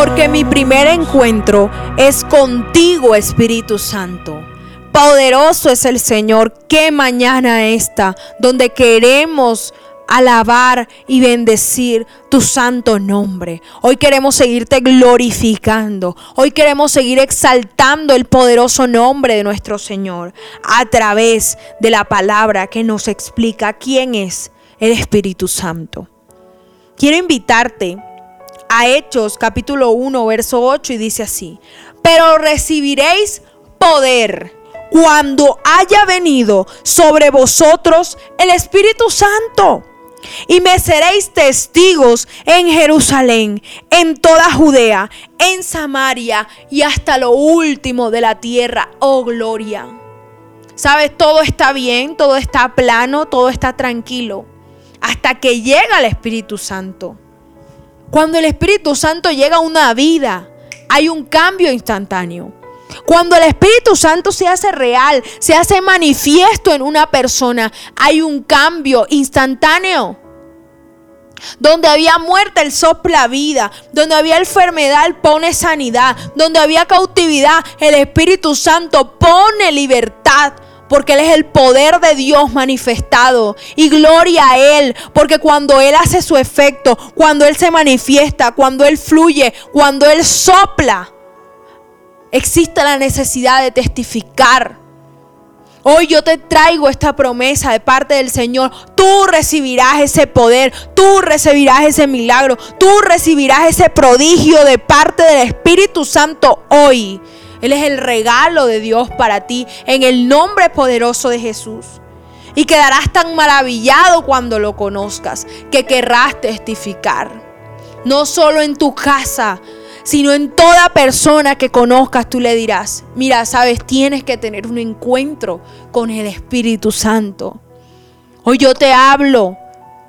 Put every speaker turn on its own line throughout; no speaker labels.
porque mi primer encuentro es contigo, Espíritu Santo. Poderoso es el Señor. Qué mañana esta, donde queremos alabar y bendecir tu santo nombre. Hoy queremos seguirte glorificando. Hoy queremos seguir exaltando el poderoso nombre de nuestro Señor a través de la palabra que nos explica quién es el Espíritu Santo. Quiero invitarte a Hechos capítulo 1, verso 8 y dice así, pero recibiréis poder cuando haya venido sobre vosotros el Espíritu Santo. Y me seréis testigos en Jerusalén, en toda Judea, en Samaria y hasta lo último de la tierra. Oh gloria. Sabes, todo está bien, todo está plano, todo está tranquilo. Hasta que llega el Espíritu Santo. Cuando el Espíritu Santo llega a una vida, hay un cambio instantáneo. Cuando el Espíritu Santo se hace real, se hace manifiesto en una persona, hay un cambio instantáneo. Donde había muerte, Él sopla vida. Donde había enfermedad, Él pone sanidad. Donde había cautividad, el Espíritu Santo pone libertad porque Él es el poder de Dios manifestado. Y gloria a Él, porque cuando Él hace su efecto, cuando Él se manifiesta, cuando Él fluye, cuando Él sopla, existe la necesidad de testificar. Hoy yo te traigo esta promesa de parte del Señor. Tú recibirás ese poder, tú recibirás ese milagro, tú recibirás ese prodigio de parte del Espíritu Santo hoy. Él es el regalo de Dios para ti en el nombre poderoso de Jesús. Y quedarás tan maravillado cuando lo conozcas que querrás testificar. No solo en tu casa, sino en toda persona que conozcas, tú le dirás, mira, sabes, tienes que tener un encuentro con el Espíritu Santo. Hoy yo te hablo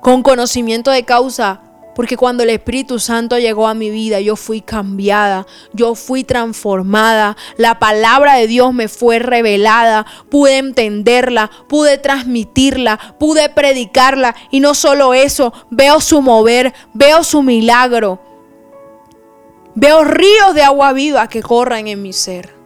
con conocimiento de causa, porque cuando el Espíritu Santo llegó a mi vida, yo fui cambiada, yo fui transformada, la palabra de Dios me fue revelada, pude entenderla, pude transmitirla, pude predicarla y no solo eso, veo su mover, veo su milagro. Veo ríos de agua viva que corran en mi ser.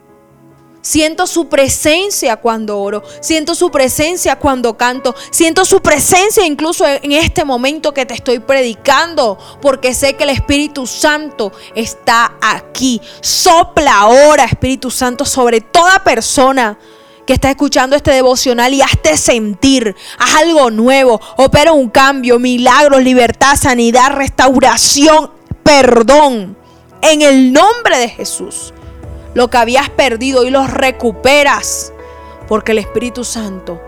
Siento su presencia cuando oro. Siento su presencia cuando canto. Siento su presencia incluso en este momento que te estoy predicando. Porque sé que el Espíritu Santo está aquí. Sopla ahora, Espíritu Santo, sobre toda persona que está escuchando este devocional y hazte sentir. Haz algo nuevo. Opera un cambio, milagros, libertad, sanidad, restauración, perdón. En el nombre de Jesús lo que habías perdido y lo recuperas. Porque el Espíritu Santo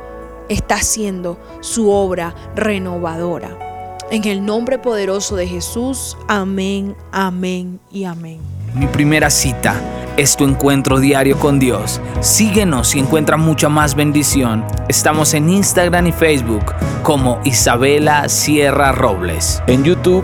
está haciendo su obra renovadora. En el nombre poderoso de Jesús, amén, amén y amén.
Mi primera cita es tu encuentro diario con Dios. Síguenos y encuentra mucha más bendición. Estamos en Instagram y Facebook como Isabela Sierra Robles.
En YouTube